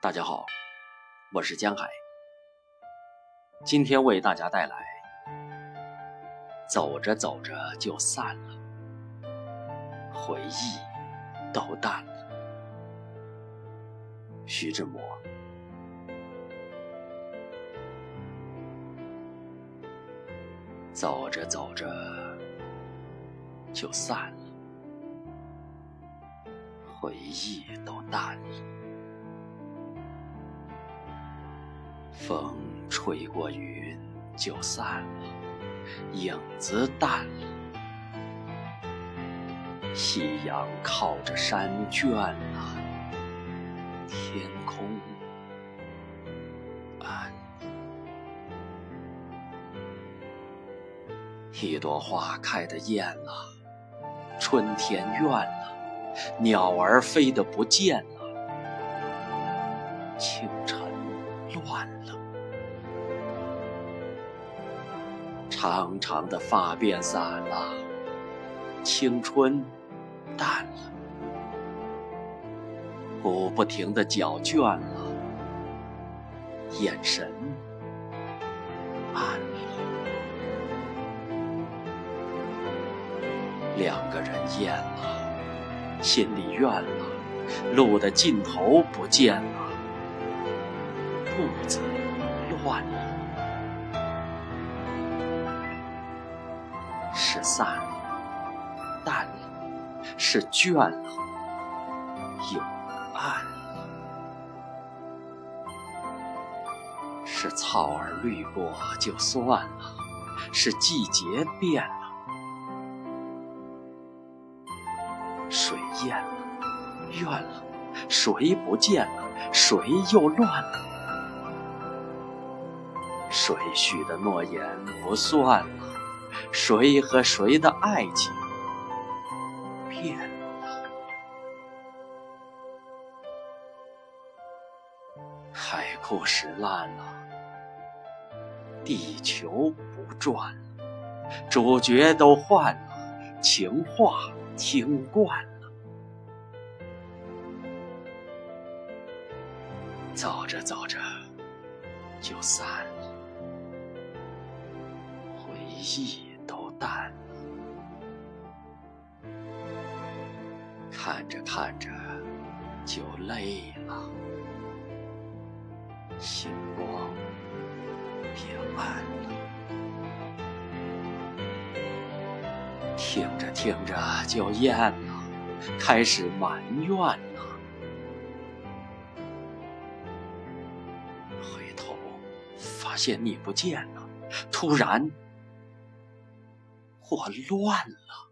大家好，我是江海。今天为大家带来《走着走着就散了，回忆都淡了》。徐志摩。走着走着就散了，回忆都淡了。风吹过云就散了，影子淡了。夕阳靠着山倦了，天空暗了。一朵花开的艳了，春天怨了，鸟儿飞的不见了，清晨。乱了，长长的发辫散了，青春淡了，舞不停的脚倦了，眼神暗了，两个人厌了，心里怨了，路的尽头不见了。步子乱了，是散了，淡了，是倦了，又暗了，是草儿绿过就算了，是季节变了，水淹了，怨了，谁不见了，谁又乱了。谁许的诺言不算了？谁和谁的爱情变了？海枯石烂了，地球不转了，主角都换了，情话听惯了，走着走着就散了。意都淡了，看着看着就累了，星光变暗了，听着听着就厌了，开始埋怨了，回头发现你不见了，突然。我乱了。